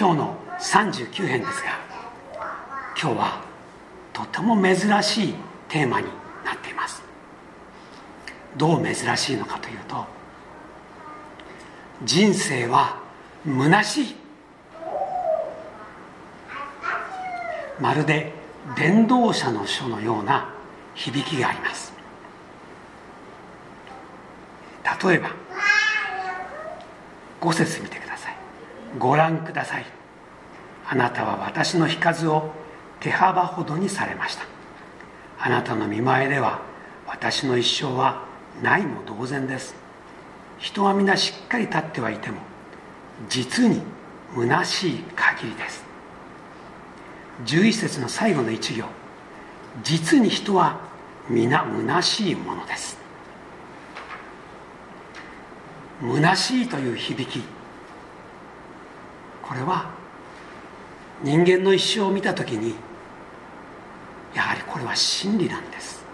今日の39編ですが今日はとても珍しいテーマになっています。どう珍しいのかというと人生は虚しい。まるで伝道者の書のような響きがあります。例えば5節見てください。ご覧ください。あなたは私の日数を手幅ほどにされました。あなたの見前では私の一生はないも同然です。人は皆しっかり立ってはいても実に虚しい限りです。11節の最後の一行。実に人は皆虚しいものです。虚しいという響きこれは人間の一生を見た時にやはりこれは真理なんです。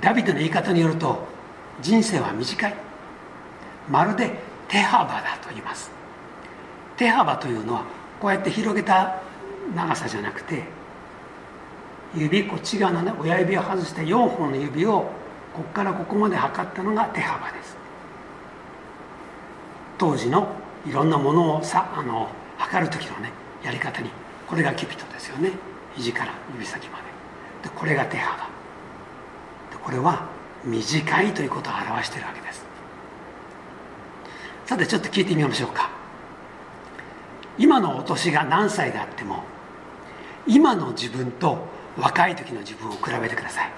ダビデの言い方によると人生は短い。まるで手幅だと言います。手幅というのはこうやって広げた長さじゃなくて指こっち側のね親指を外して4本の指をここからここまで測ったのが手幅です。当時のいろんなものをさあの測る時のねやり方にこれがキュピトですよね。肘から指先まで。でこれが手幅。でこれは短いということを表しているわけです。さてちょっと聞いてみましょうか。今のお年が何歳であっても今の自分と若い時の自分を比べてください。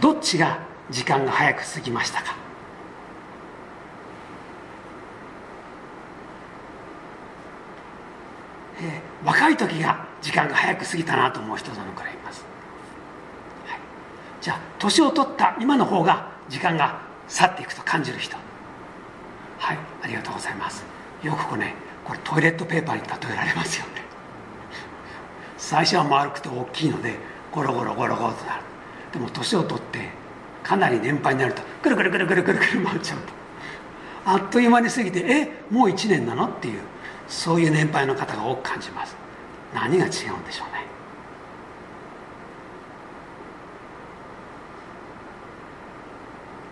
どっちが時間が早く過ぎましたか？えー、若い時が時間が早く過ぎたなと思う人どのくらいいます、はい、じゃあ年を取った今の方が時間が去っていくと感じる人。はい。ありがとうございます。よくこれねこれトイレットペーパーに例えられますよね。最初は丸くて大きいのでゴロゴロゴロゴロとなる。でも年を取ってかなり年配になるとくるくるくるくるくるくる回っちゃうと。あっという間に過ぎてえもう1年なの？っていう。そういう年配の方が多く感じます。何が違うんでしょうね。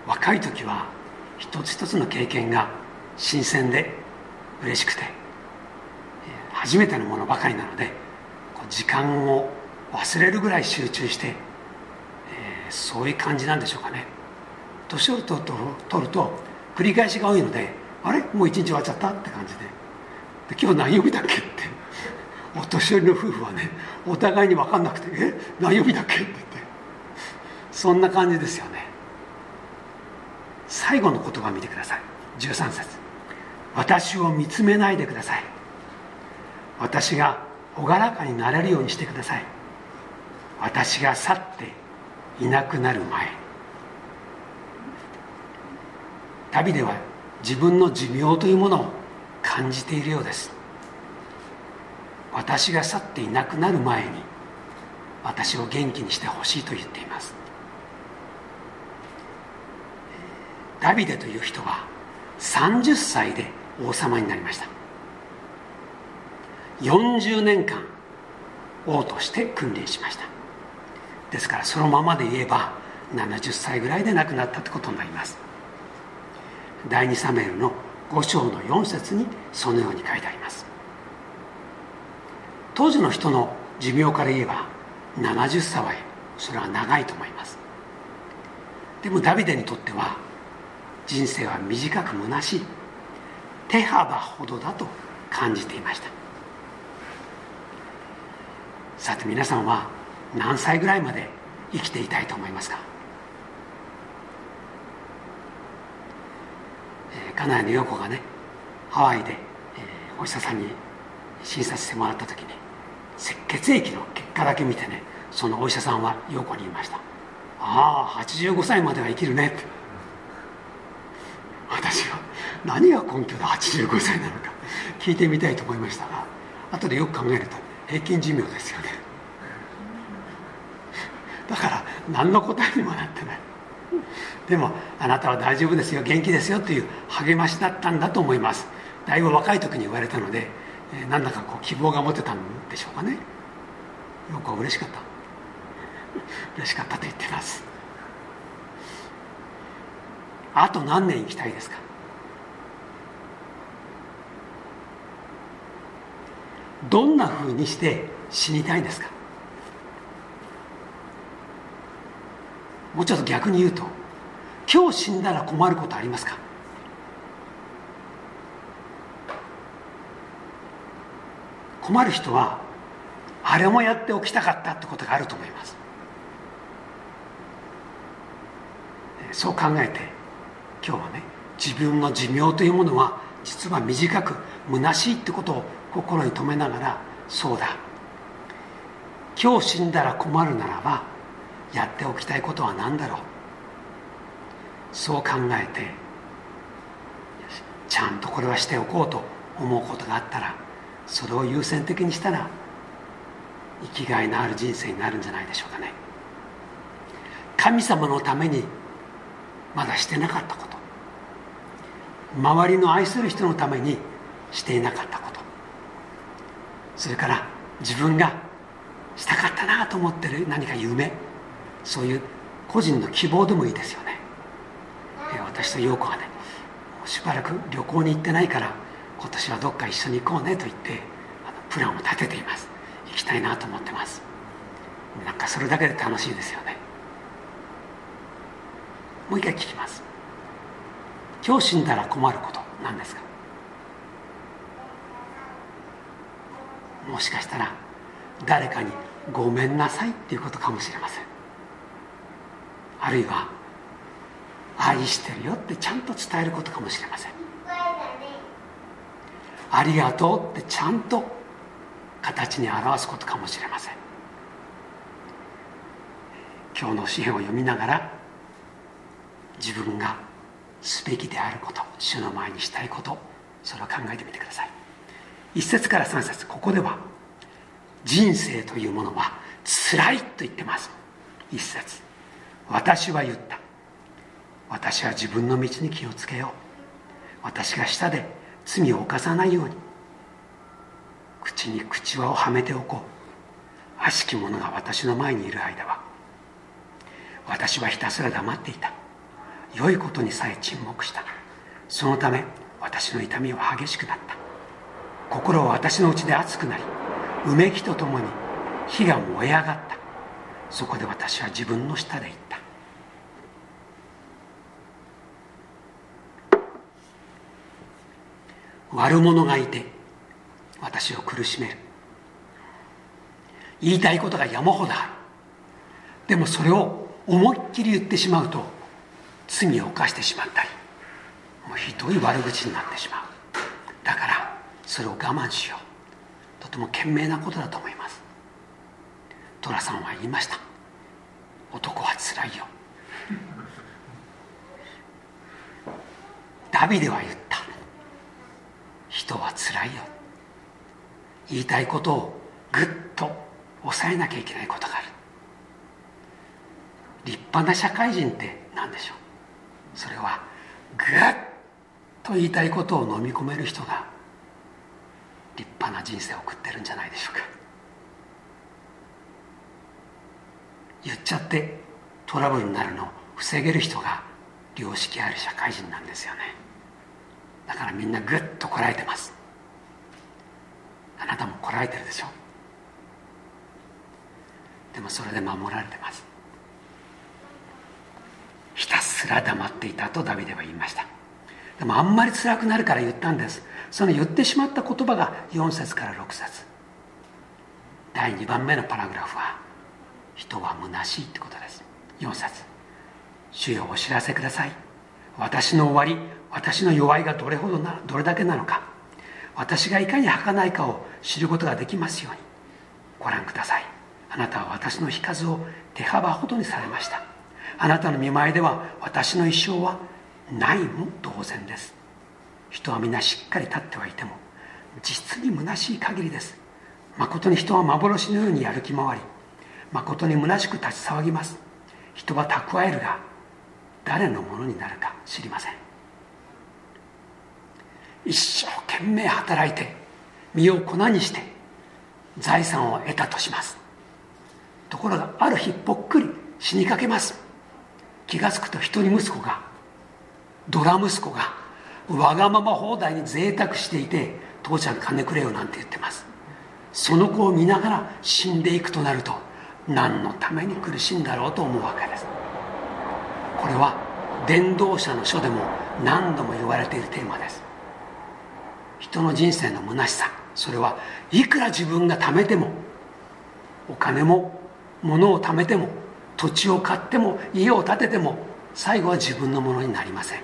若い時は一つ一つの経験が新鮮で嬉しくて初めてのものばかりなので時間を忘れるぐらい集中して、えー、そういう感じなんでしょうかね。年を取ると繰り返しが多いのであれ？もう一日終わっちゃった？って感じで。で今日何曜日だっけって。お年寄りの夫婦はねお互いに分かんなくて「え何曜日だっけ?」って言って。そんな感じですよね。最後の言葉見てください。13節。私を見つめないでください。私が朗らかになれるようにしてください。私が去っていなくなる前。旅では自分の寿命というものを感じているようです。私が去っていなくなる前に私を元気にしてほしいと言っています。ダビデという人は30歳で王様になりました。40年間王として訓練しました。ですからそのままで言えば70歳ぐらいで亡くなったってことになります。第2サメールの5章の4節にそのように書いてあります。当時の人の寿命から言えば70歳はそれは長いと思います。でもダビデにとっては人生は短く虚しい手幅ほどだと感じていました。さて皆さんは何歳ぐらいまで生きていたいと思いますか？家内の陽子がねハワイで、えー、お医者さんに診察してもらった時に血液の結果だけ見てねそのお医者さんは陽子に言いました「ああ85歳までは生きるね」って。私は何が根拠で85歳なのか聞いてみたいと思いましたが後でよく考えると平均寿命ですよね。だから何の答えにもなってない。でもあなたは大丈夫ですよ元気ですよという励ましだったんだと思います。だいぶ若い時に言われたので、えー、なんだかこう希望が持てたんでしょうかね。よく嬉しかった。嬉しかったと言ってます。あと何年生きたいですか？どんなふうにして死にたいですか？もうちょっと逆に言うと今日死んだら困ることありますか？困る人はあれもやっておきたかったってことがあると思います。そう考えて今日はね自分の寿命というものは実は短く虚しいってことを心に留めながらそうだ。今日死んだら困るならばやっておきたいことは何だろう？そう考えてちゃんとこれはしておこうと思うことがあったらそれを優先的にしたら生きがいのある人生になるんじゃないでしょうかね。神様のためにまだしてなかったこと。周りの愛する人のためにしていなかったこと。それから自分がしたかったなと思ってる何か夢。そういう個人の希望でもいいですよね。私と陽子はねしばらく旅行に行ってないから今年はどっか一緒に行こうねと言ってあのプランを立てています。行きたいなと思ってます。なんかそれだけで楽しいですよね。もう一回聞きます。今日死んだら困ること何ですか？もしかしたら誰かに「ごめんなさい」っていうことかもしれません。あるいは「愛してるよ」ってちゃんと伝えることかもしれません。ありがとうってちゃんと形に表すことかもしれません。今日の詩篇を読みながら自分がすべきであること主の前にしたいことそれを考えてみてください。一節から三節ここでは人生というものは辛いと言ってます。一節。私は言った。私は自分の道に気をつけよう。私が舌で罪を犯さないように。口に口輪をはめておこう。悪しき者が私の前にいる間は。私はひたすら黙っていた。良いことにさえ沈黙した。そのため私の痛みは激しくなった。心は私のうちで熱くなりうめきとともに火が燃え上がった。そこで私は自分の舌で言った。悪者がいて私を苦しめる。言いたいことが山ほどある。でもそれを思いっきり言ってしまうと罪を犯してしまったりもうひどい悪口になってしまう。だからそれを我慢しよう。とても賢明なことだと思います。寅さんは言いました。男はつらいよ。ダビデは言った。人はつらいよ。言いたいことをぐっと抑えなきゃいけないことがある。立派な社会人って何でしょう？それはぐっと言いたいことを飲み込める人が立派な人生を送ってるんじゃないでしょうか。言っちゃってトラブルになるのを防げる人が良識ある社会人なんですよね。だからみんなぐっとこらえてます。あなたもこらえてるでしょ。でもそれで守られてます。ひたすら黙っていたとダビデは言いました。でもあんまり辛くなるから言ったんです。その言ってしまった言葉が4節から6節。第2番目のパラグラフは人は虚しいってことです。4節。主よお知らせください。私の終わり私の弱いがどれほどなどれだけなのか。私がいかに儚いかを知ることができますように。ご覧ください。あなたは私の日数を手幅ほどにされました。あなたの見舞いでは私の一生はないも同然です。人は皆しっかり立ってはいても実に虚しい限りです。誠に人は幻のようにやる気回り。誠に虚しく立ち騒ぎます。人は蓄えるが誰のものになるか知りません。一生懸命働いて身を粉にして財産を得たとします。ところがある日ぽっくり死にかけます。気が付くと一人息子がドラ息子がわがまま放題に贅沢していて父ちゃん金くれよなんて言ってます。その子を見ながら死んでいくとなると何のために苦しいんだろうと思うわけです。これは伝道者の書でも何度も言われているテーマです。人の人生の虚しさそれはいくら自分が貯めてもお金も物を貯めても土地を買っても家を建てても最後は自分のものになりません。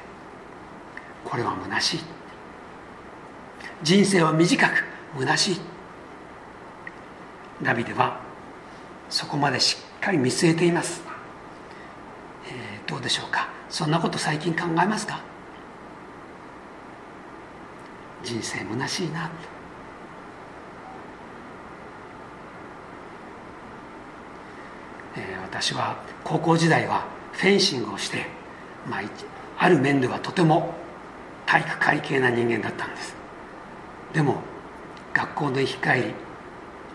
これは虚しい。人生は短く虚しい。ダビデはそこまでしっかり見据えています、えー、どうでしょうか。そんなこと最近考えますか？人生虚しいなえー、私は高校時代はフェンシングをして、まあ、ある面ではとても体育会系な人間だったんです。でも学校の行き帰り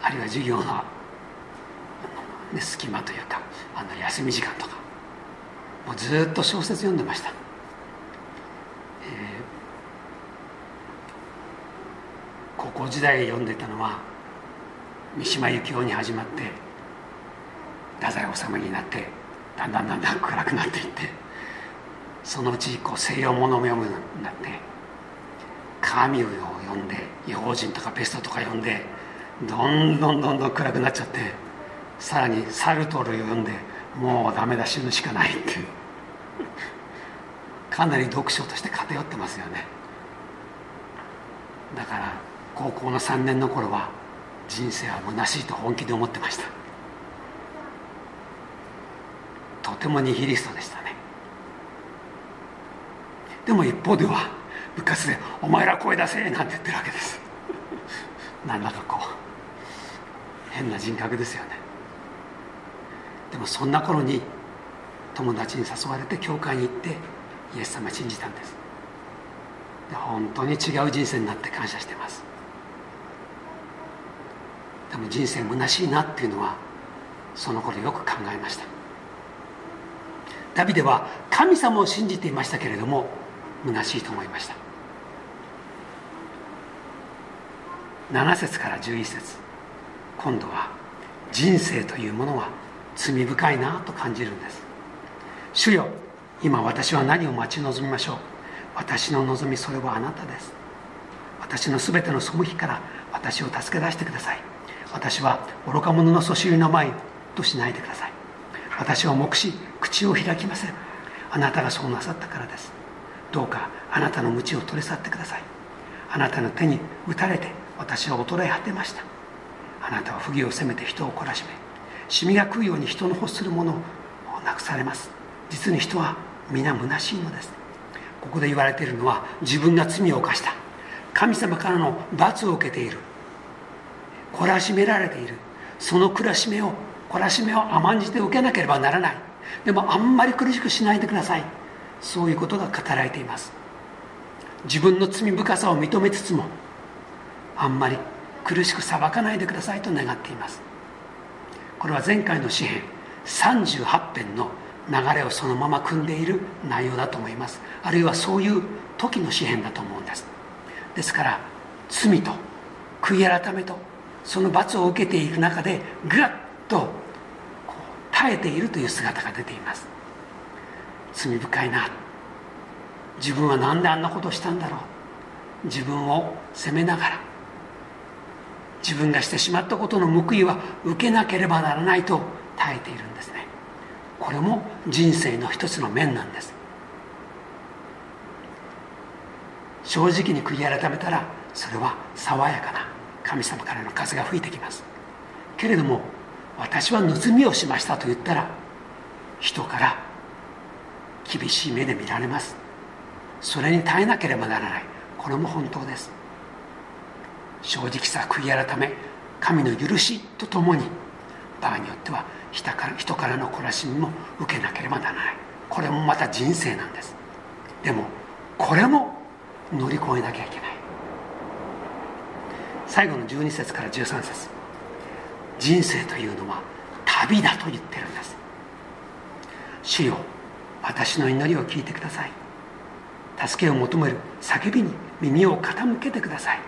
あるいは授業の、ね、隙間というかあの休み時間とかもうずっと小説読んでました、えー、高校時代読んでたのは三島由紀夫に始まって太宰治になってだんだんだんだん暗くなっていってそのうちこう西洋物を読むようになって神を読んで異邦人とかペストとか読んでどんどんどんどん暗くなっちゃってさらにサルトルを読んでもうダメだ死ぬしかないっていう。かなり読書として偏ってますよね。だから高校の3年の頃は人生は虚しいと本気で思ってました。とてもニヒリストでしたね。でも一方では部活で「お前ら声出せ!」なんて言ってるわけです。なんだかこう変な人格ですよね。でもそんな頃に友達に誘われて教会に行ってイエス様信じたんです。で本当に違う人生になって感謝してます。でも人生虚しいなっていうのはその頃よく考えました。ダビデは神様を信じていましたけれども虚しいと思いました。7節から11節。今度は人生というものは罪深いなと感じるんです。主よ今私は何を待ち望みましょう。私の望みそれはあなたです。私の全ての背きから私を助け出してください。私は愚か者のそしりの前としないでください。私は目視口を開きません。あなたがそうなさったからです。どうかあなたの鞭を取り去ってください。あなたの手に打たれて私は衰え果てました。あなたは不義を責めて人を懲らしめシミが食うように人の欲するものをなくされます。実に人は皆虚しいのです。ここで言われているのは自分が罪を犯した。神様からの罰を受けている。懲らしめられている。その懲らしめを懲らしめを甘んじて受けなければならない。でもあんまり苦しくしないでください。そういうことが語られています。自分の罪深さを認めつつもあんまり苦しく裁かないでくださいと願っています。これは前回の詩篇38編の流れをそのまま組んでいる内容だと思います。あるいはそういう時の詩篇だと思うんです。ですから罪と悔い改めとその罰を受けている中でぐっと耐えているという姿が出ています。罪深いな。自分は何であんなことをしたんだろう。自分を責めながら。自分がしてしまったことの報いは受けなければならないと耐えているんですね。これも人生の一つの面なんです。正直に悔い改めたらそれは爽やかな神様からの風が吹いてきます。けれども私は盗みをしましたと言ったら人から厳しい目で見られます。それに耐えなければならない。これも本当です。正直さ悔い改め神の許しとともに場合によっては人から人からの懲らしみも受けなければならない。これもまた人生なんです。でもこれも乗り越えなきゃいけない。最後の12節から13節。人生というのは旅だと言ってるんです。主よ私の祈りを聞いてください。助けを求める叫びに耳を傾けてください。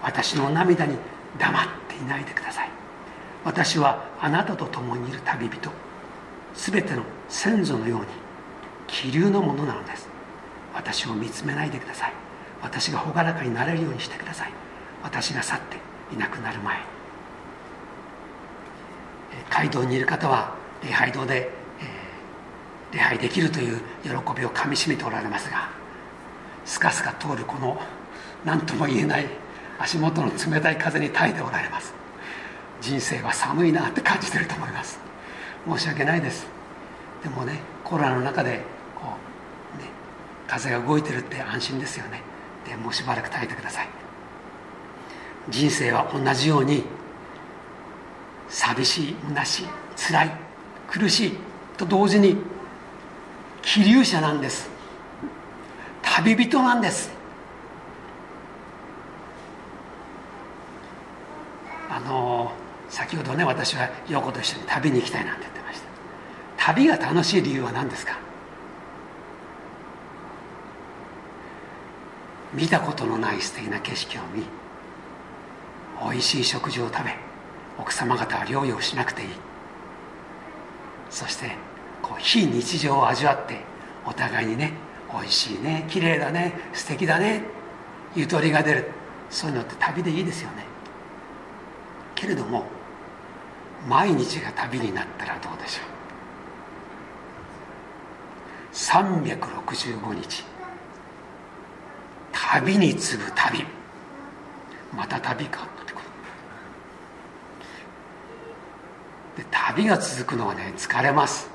私の涙に黙っていないでください。私はあなたと共にいる旅人。全ての先祖のように気流のものなのです。私を見つめないでください。私が朗らかになれるようにしてください。私が去っていなくなる前。街道にいる方は礼拝堂で、えー、礼拝できるという喜びをかみしめておられますがスカスカ通るこの何とも言えない足元の冷たい風に耐えておられます。人生は寒いなって感じてると思います。申し訳ないです。でもねコロナの中でこう、ね、風が動いてるって安心ですよね。でもうしばらく耐えてください。人生は同じように寂しい虚しい辛い苦しいと同時に気流者なんです。旅人なんです。あの先ほどね私は陽子と一緒に旅に行きたいなんて言ってました。旅が楽しい理由は何ですか？見たことのない素敵な景色を見おいしい食事を食べ奥様方は療養しなくていい。そしてこう非日常を味わってお互いにねおいしいね綺麗だね素敵だねゆとりが出る。そういうのって旅でいいですよね。けれども毎日が旅になったらどうでしょう。365日。旅に次ぐ旅。また旅かってで旅が続くのはね疲れます。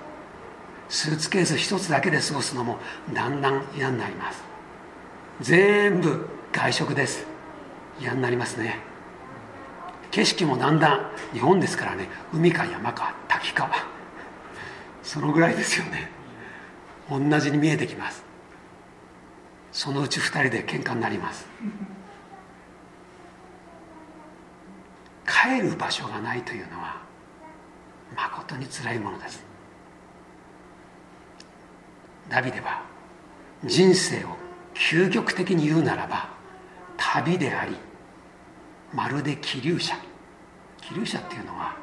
スーツケース一つだけで過ごすのもだんだん嫌になります。全部外食です。嫌になりますね。景色もだんだん日本ですからね。海か山か滝か。そのぐらいですよね。同じに見えてきます。そのうち2人で喧嘩になります。帰る場所がないというのは誠につらいものです。ダビデは人生を究極的に言うならば旅でありまるで気流者気流者っていうのは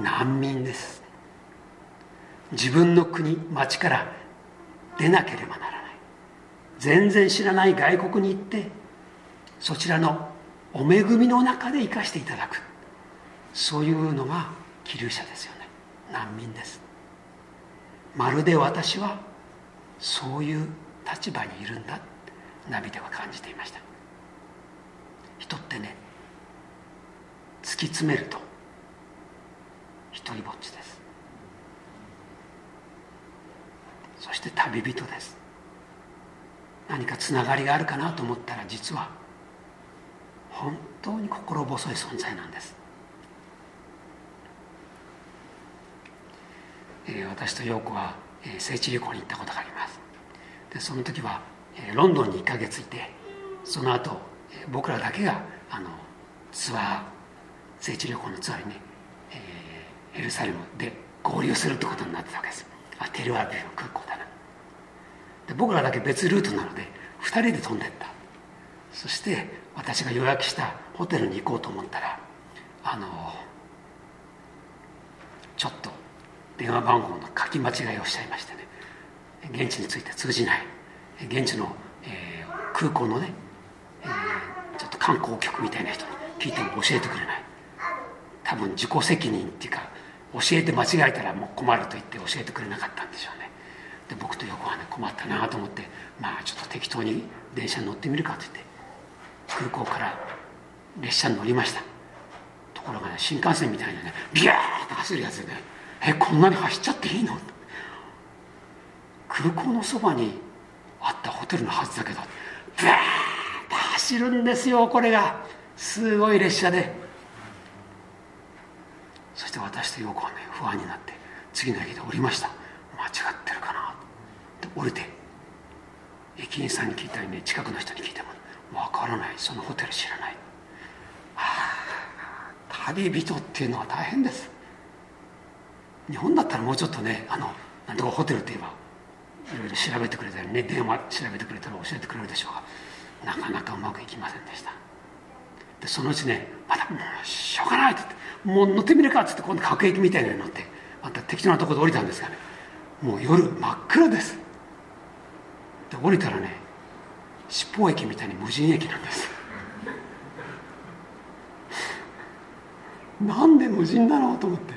難民です。自分の国町から出なければならない。全然知らない外国に行ってそちらのお恵みの中で生かしていただく。そういうのが気流者ですよね。難民です。まるで私はそういう立場にいるんだ。ナビでは感じていました。人ってね突き詰めると一人ぼっちです。そして旅人です。何かつながりがあるかなと思ったら実は本当に心細い存在なんです。え私と陽子は、え聖地旅行に行ったことがあります。でその時は、えロンドンに1ヶ月いてその後、え僕らだけがあのツアー聖地旅行のツアーにね、えー、エルサレムで合流するってことになってたわけです。あテルアビブの空港だな。で僕らだけ別ルートなので2人で飛んでった。そして私が予約したホテルに行こうと思ったらあのちょっと電話番号の書き間違いをしちゃいましてね。現地について通じない。現地の、えー、空港のね、えー、ちょっと観光局みたいな人に聞いても教えてくれない。多分自己責任っていうか教えて間違えたらもう困ると言って教えてくれなかったんでしょうね。で僕と横はね困ったなと思ってまあちょっと適当に電車に乗ってみるかと言って空港から列車に乗りました。ところがね新幹線みたいにねビャーッと走るやつでねえこんなに走っちゃっていいの？空港のそばにあったホテルのはずだけどブワーッと走るんですよこれが。すごい列車で。そして私と陽子はね不安になって次の駅で降りました。間違ってるかな？って降りて駅員さんに聞いたりね近くの人に聞いてもわからない。そのホテル知らない。ああ旅人っていうのは大変です。日本だったらもうちょっとねあのなんとかホテルって言えばいろいろ調べてくれたりね電話調べてくれたら教えてくれるでしょうがなかなかうまくいきませんでした。でそのうちねまたもうしょうがないってってもう乗ってみるかっつって今度各駅みたいなのに乗ってまた適当なところで降りたんですがねもう夜真っ暗です。で降りたらね七宝駅みたいに無人駅なんです。なんで無人なのと思って。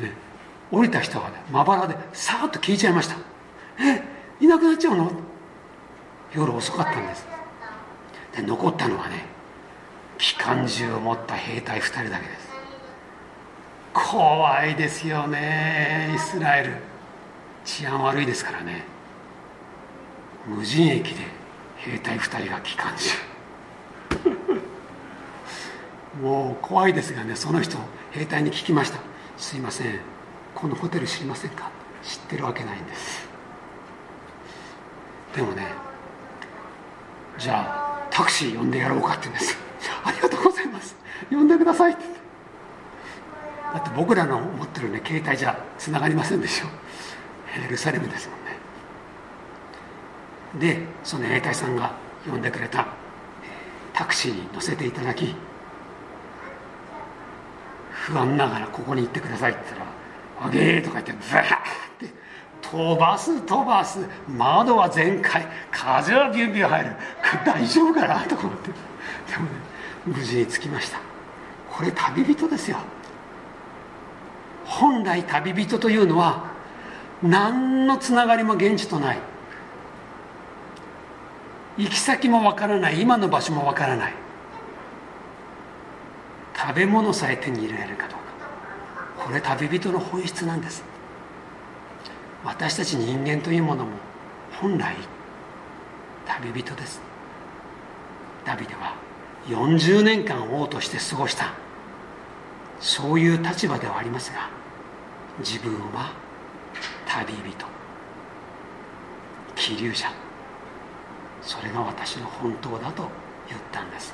でね降りた人がねまばらでさーっと消えちゃいました。えいなくなっちゃうの？夜遅かったんです。で残ったのはね機関銃を持った兵隊2人だけです。怖いですよねイスラエル。治安悪いですからね。無人駅で兵隊2人が機関銃もう怖いですがねその人兵隊に聞きました。すいません。このホテル知りませんか？知ってるわけないんです。でもねじゃあタクシー呼んでやろうかって言うんです。ありがとうございます。呼んでくださいって。だって僕らの持ってるね携帯じゃつながりませんでしょ。エルサレムですもんね。でその兵隊さんが呼んでくれた。タクシーに乗せていただき不安ながらここに行ってくださいって言ったら「あげー」とか言ってブワーって飛ばす飛ばす窓は全開風はビュンビュン入る。大丈夫かなと思って。でもね無事に着きました。これ旅人ですよ。本来旅人というのは何のつながりも現地とない。行き先もわからない。今の場所もわからない。食べ物さえ手に入れられるかどうか。これ旅人の本質なんです。私たち人間というものも本来旅人です。ダビデは40年間王として過ごした。そういう立場ではありますが自分は旅人。気流者。それが私の本当だと言ったんです。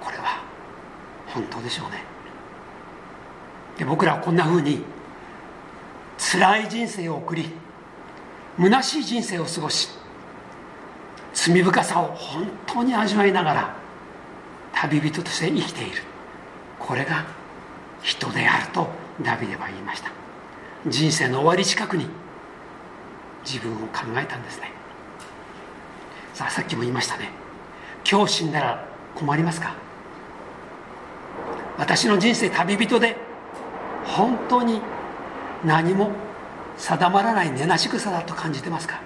これは本当でしょうね。で僕らはこんなふうに辛い人生を送り虚しい人生を過ごし罪深さを本当に味わいながら旅人として生きている。これが人であるとダビデは言いました。人生の終わり近くに自分を考えたんですね。さあさっきも言いましたね。今日死んだら困りますか？私の人生旅人で本当に何も定まらない根なし草だと感じてますか？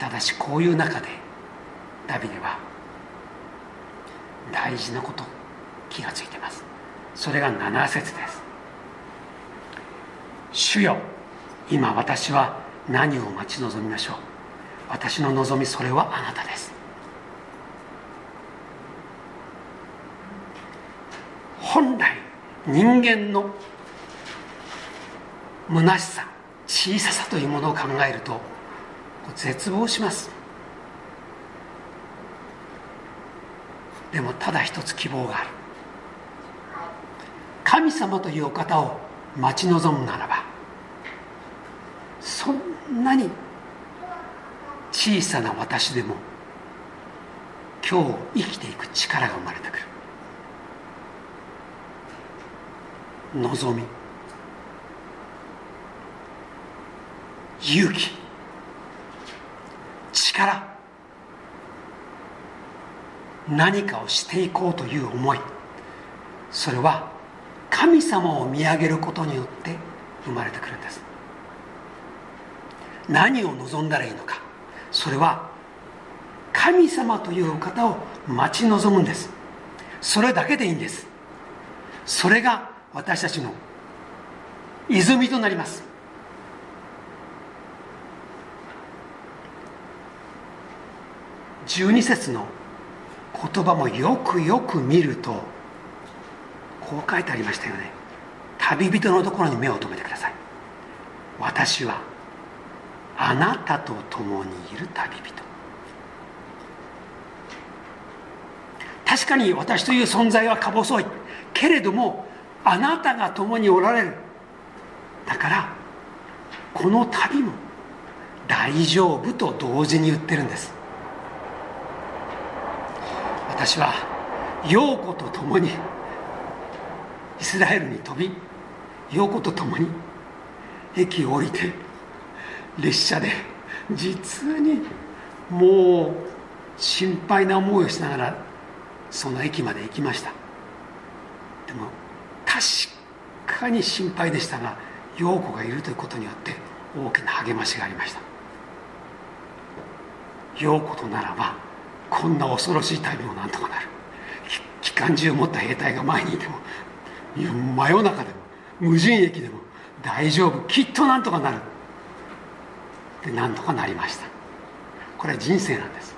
ただしこういう中でダビデは大事なこと気がついてます。それが7節です。主よ今私は何を待ち望みましょう？私の望みそれはあなたです。本来人間の虚しさ小ささというものを考えると絶望します。でもただ一つ希望がある。神様というお方を待ち望むならばそんなに小さな私でも今日生きていく力が生まれてくる。望み。勇気。力。何かをしていこうという思い。それは神様を見上げることによって生まれてくるんです。何を望んだらいいのか。それは神様という方を待ち望むんです。それだけでいいんです。それが私たちの泉となります。12節の言葉もよくよく見るとこう書いてありましたよね。旅人のところに目を留めてください。私はあなたと共にいる旅人。確かに私という存在はか細いけれどもあなたが共におられる。だからこの旅も大丈夫と同時に言ってるんです。私は陽子と共にイスラエルに飛び陽子と共に駅を降りて列車で実にもう心配な思いをしながらその駅まで行きました。でも確かに心配でしたが陽子がいるということによって大きな励ましがありました。陽子とならばこんな恐ろしい旅もなんとかなる。機関銃を持った兵隊が前にいても真夜中でも無人駅でも大丈夫きっとなんとかなる。でなんとかなりました。これは人生なんです。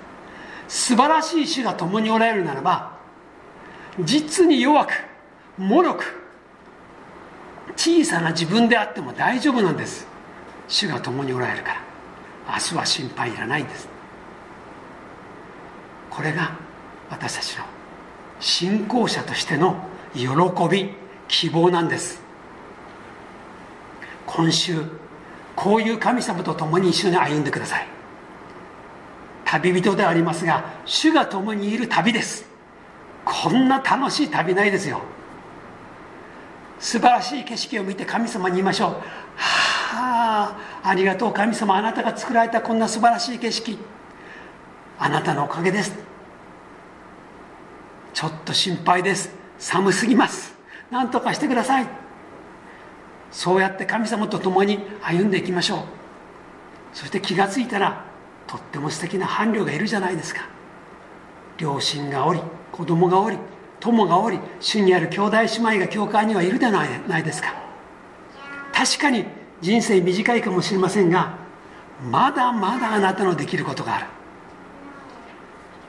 素晴らしい主が共におられるならば実に弱く脆く小さな自分であっても大丈夫なんです。主が共におられるから。明日は心配いらないんです。これが私たちの信仰者としての喜び希望なんです。今週こういう神様と共に一緒に歩んでください。旅人ではありますが主が共にいる旅です。こんな楽しい旅ないですよ。素晴らしい景色を見て神様に言いましょう。はあありがとう。神様あなたが作られたこんな素晴らしい景色。あなたのおかげです。ちょっと心配です。寒すぎます。何とかしてください。そうやって神様と共に歩んでいきましょう。そして気が付いたらとっても素敵な伴侶がいるじゃないですか。両親がおり子供がおり友がおり主にある兄弟姉妹が教会にはいるではないですか。確かに人生短いかもしれませんがまだまだあなたのできることがある。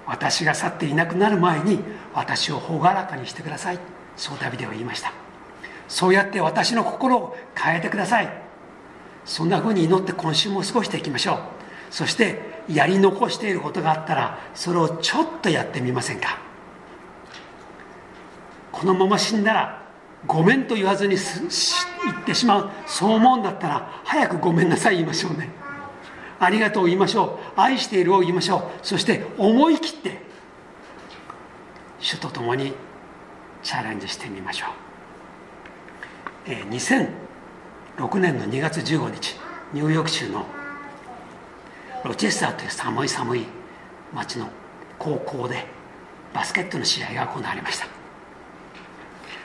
私が去っていなくなる前に私を朗らかにしてください。そうダビデは言いました。そうやって私の心を変えてください。そんなふうに祈って今週も過ごしていきましょう。そしてやり残していることがあったらそれをちょっとやってみませんか。このまま死んだらごめんと言わずに言ってしまう。そう思うんだったら早くごめんなさい言いましょうね。ありがとう言いましょう。愛しているを言いましょう。そして思い切って主と共にチャレンジしてみましょう、2006年の2月15日ニューヨーク州のロチェスターという寒い寒い町の高校でバスケットの試合が行われました。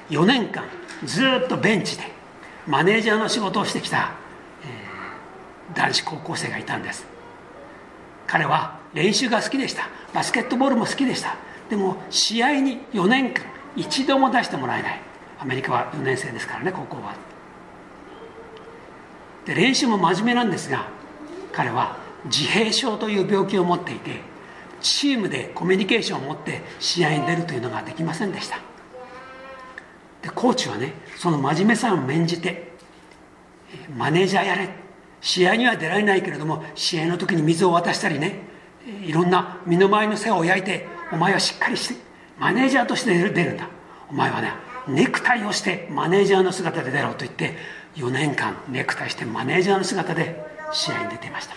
4年間ずっとベンチでマネージャーの仕事をしてきた、えー、男子高校生がいたんです。彼は練習が好きでした。バスケットボールも好きでした。でも試合に4年間一度も出してもらえない。アメリカは4年生ですからね高校は。で練習も真面目なんですが彼は自閉症という病気を持っていてチームでコミュニケーションを持って試合に出るというのができませんでした。でコーチはねその真面目さを免じてマネージャーやれ。試合には出られないけれども試合の時に水を渡したりねいろんな身の回りの世話を焼いてお前はしっかりしてマネージャーとして出るんだ。お前はねネクタイをしてマネージャーの姿で出ろと言って4年間ネクタイしてマネージャーの姿で試合に出ていました。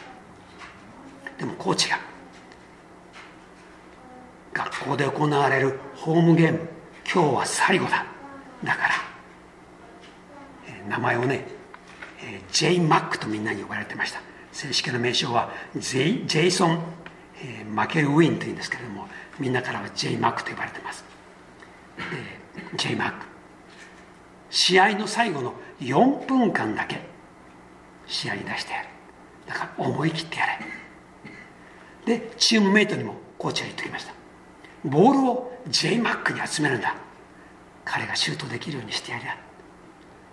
でもコーチが学校で行われるホームゲーム今日は最後だ。だから、えー、名前をね、えー、ジェイ・マックとみんなに呼ばれてました。正式な名称はジェイジェイソン、えー、マケルウィンというんですけれどもみんなからはジェイ・マックと呼ばれてます、えー J マーク試合の最後の4分間だけ。試合に出してやる。だから思い切ってやれ。でチームメイトにもコーチは言ってきました。ボールを J マックに集めるんだ。彼がシュートできるようにしてやりゃ。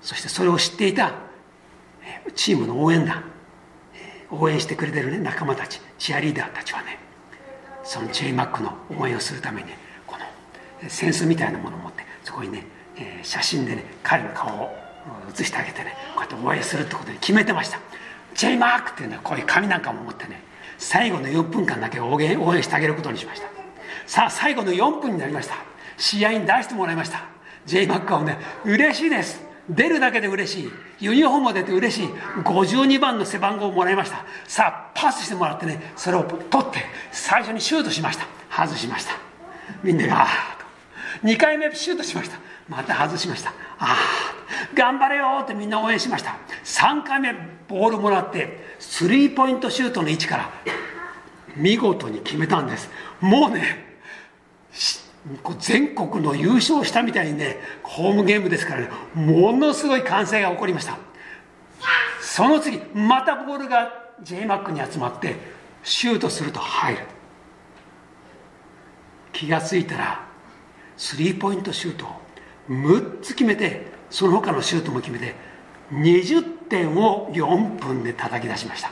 そしてそれを知っていたチームの応援団。応援してくれてる、ね、仲間たち。チアリーダーたちはね。その J マックの応援をするためにこのセンスみたいなものを持ってこにね、えー、写真でね彼の顔を写してあげてねこうやって応援するってことに決めてました。J マークっていうのはこういう紙なんかも持ってね最後の4分間だけ応援応援してあげることにしました。さあ最後の4分になりました。試合に出してもらいました。J マックはね嬉しいです。出るだけで嬉しい。ユニフォームも出て嬉しい。52番の背番号をもらいました。さあパスしてもらってねそれを取って最初にシュートしました。外しました。みんなが2回目シュートしました。また外しました。ああ頑張れよってみんな応援しました。3回目ボールもらってスリーポイントシュートの位置から見事に決めたんです。もうね全国の優勝したみたいにねホームゲームですからねものすごい歓声が起こりました。その次またボールが J マックに集まってシュートすると入る。気が付いたらスリーポイントシュート。を6つ決めてその他のシュートも決めて20点を4分で叩き出しました。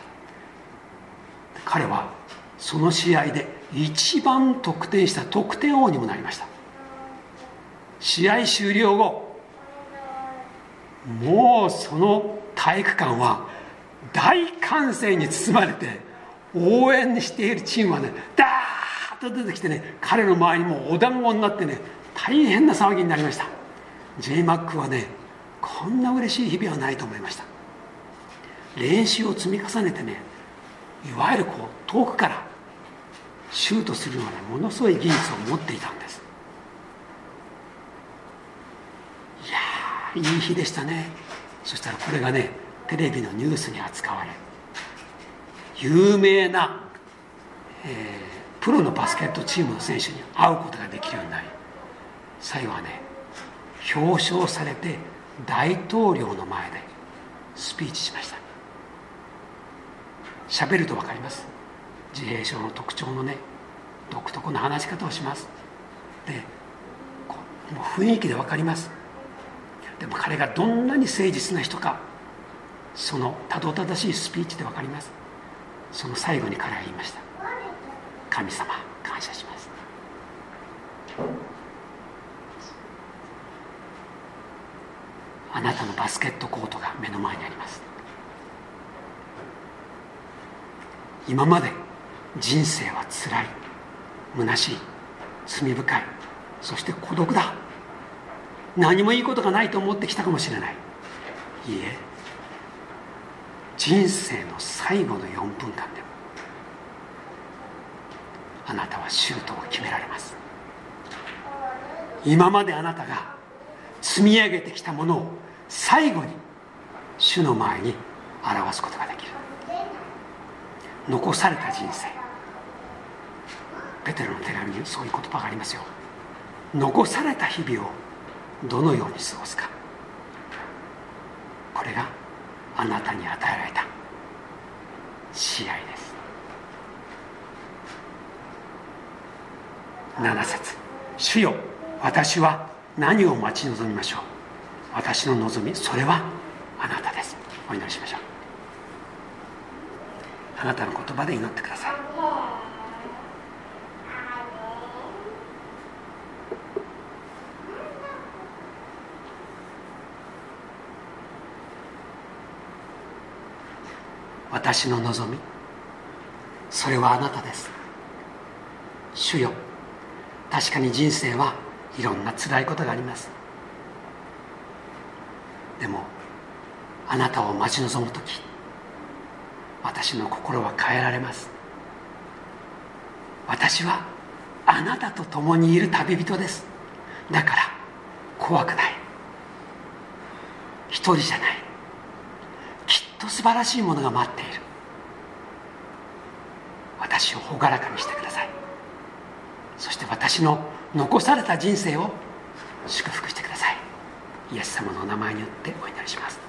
彼はその試合で一番得点した得点王にもなりました。試合終了後もうその体育館は大歓声に包まれて応援しているチームはねダーと出てきてね彼の周りもお団子になってね大変な騒ぎになりました。J マックはねこんな嬉しい日々はないと思いました。練習を積み重ねてねいわゆるこう遠くからシュートするのはねものすごい技術を持っていたんです。いやいい日でしたね。そしたらこれがねテレビのニュースに扱われ有名な、えー、プロのバスケットチームの選手に会うことができるようになり最後はね表彰されて大統領の前でスピーチしました。喋ると分かります。自閉症の特徴のね独特な話し方をします。でもう雰囲気で分かります。でも彼がどんなに誠実な人かそのたどただしいスピーチで分かります。その最後に彼は言いました。神様感謝します。あなたのバスケットコートが目の前にあります。今まで人生はつらい虚しい罪深いそして孤独だ。何もいいことがないと思ってきたかもしれない。いいえ人生の最後の4分間でも。あなたはシュートを決められます。今まであなたが積み上げてきたものを最後に主の前に表すことができる。残された人生。ペテロの手紙にそういう言葉がありますよ。残された日々をどのように過ごすか。これがあなたに与えられた試合です。7節。主よ私は何を待ち望みましょう？私の望みそれはあなたです。お祈りしましょう。あなたの言葉で祈ってください。私の望みそれはあなたです。主よ確かに人生はいろんな辛いことがあります。でもあなたを待ち望む時私の心は変えられます。私はあなたと共にいる旅人です。だから怖くない。一人じゃない。きっと素晴らしいものが待っている。私を朗らかにしてください。そして私の残された人生を祝福してください。イエス様のお名前によってお祈りします。